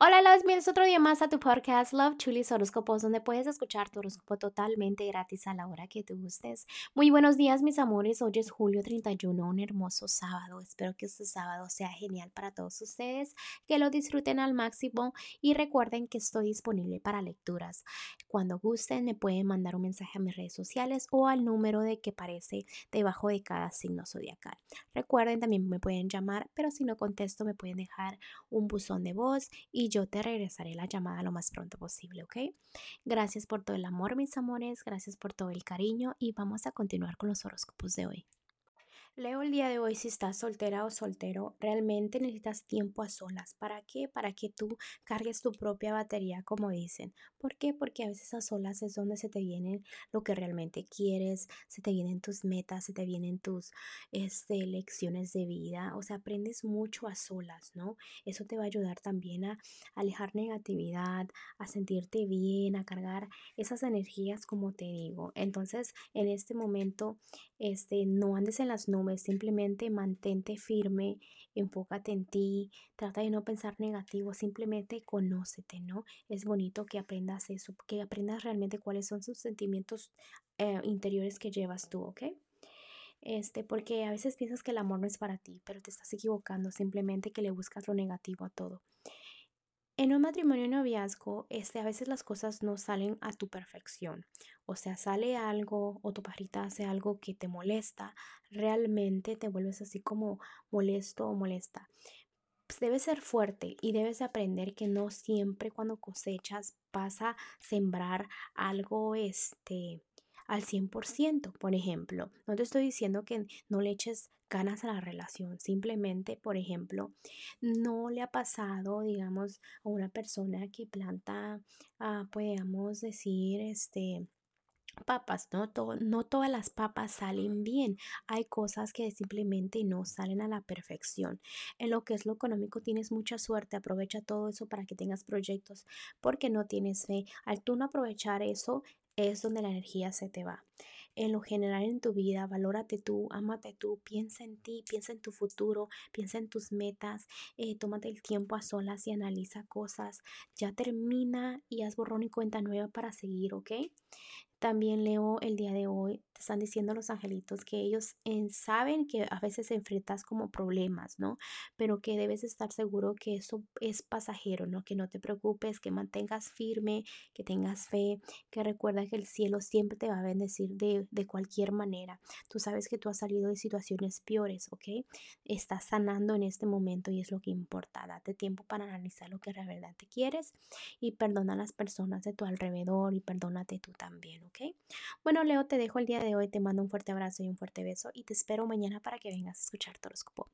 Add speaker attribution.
Speaker 1: Hola, las bienvenidos otro día más a tu podcast Love Chulis Horóscopos, donde puedes escuchar tu horóscopo totalmente gratis a la hora que te gustes. Muy buenos días, mis amores. Hoy es julio 31, un hermoso sábado. Espero que este sábado sea genial para todos ustedes, que lo disfruten al máximo y recuerden que estoy disponible para lecturas. Cuando gusten, me pueden mandar un mensaje a mis redes sociales o al número de que aparece debajo de cada signo zodiacal. Recuerden, también me pueden llamar, pero si no contesto, me pueden dejar un buzón de voz y yo te regresaré la llamada lo más pronto posible, ¿ok? Gracias por todo el amor, mis amores, gracias por todo el cariño y vamos a continuar con los horóscopos de hoy. Leo el día de hoy si estás soltera o soltero, realmente necesitas tiempo a solas. ¿Para qué? Para que tú cargues tu propia batería, como dicen. ¿Por qué? Porque a veces a solas es donde se te viene lo que realmente quieres, se te vienen tus metas, se te vienen tus este, lecciones de vida. O sea, aprendes mucho a solas, ¿no? Eso te va a ayudar también a alejar negatividad, a sentirte bien, a cargar esas energías, como te digo. Entonces, en este momento, este, no andes en las nubes simplemente mantente firme, enfócate en ti, trata de no pensar negativo, simplemente conócete, ¿no? Es bonito que aprendas eso, que aprendas realmente cuáles son sus sentimientos eh, interiores que llevas tú, ¿ok? Este, porque a veces piensas que el amor no es para ti, pero te estás equivocando, simplemente que le buscas lo negativo a todo. En un matrimonio noviazgo, este, a veces las cosas no salen a tu perfección. O sea, sale algo o tu parita hace algo que te molesta, realmente te vuelves así como molesto o molesta. Pues debes ser fuerte y debes aprender que no siempre cuando cosechas vas a sembrar algo este al 100%, por ejemplo. No te estoy diciendo que no le eches ganas a la relación, simplemente, por ejemplo, no le ha pasado, digamos, a una persona que planta, ah, podríamos decir, este, papas, ¿no? no todas las papas salen bien. Hay cosas que simplemente no salen a la perfección. En lo que es lo económico tienes mucha suerte. Aprovecha todo eso para que tengas proyectos porque no tienes fe. Al tú no aprovechar eso, es donde la energía se te va. En lo general en tu vida, valórate tú, ámate tú, piensa en ti, piensa en tu futuro, piensa en tus metas, eh, tómate el tiempo a solas y analiza cosas. Ya termina y haz borrón y cuenta nueva para seguir, ¿ok? También leo el día de hoy, te están diciendo los angelitos que ellos saben que a veces enfrentas como problemas, ¿no? Pero que debes estar seguro que eso es pasajero, ¿no? Que no te preocupes, que mantengas firme, que tengas fe, que recuerda que el cielo siempre te va a bendecir de, de cualquier manera. Tú sabes que tú has salido de situaciones peores, ¿ok? Estás sanando en este momento y es lo que importa. Date tiempo para analizar lo que realmente quieres y perdona a las personas de tu alrededor y perdónate tú también, ¿ok? Bueno, Leo, te dejo el día de hoy, te mando un fuerte abrazo y un fuerte beso y te espero mañana para que vengas a escuchar tu horóscopo.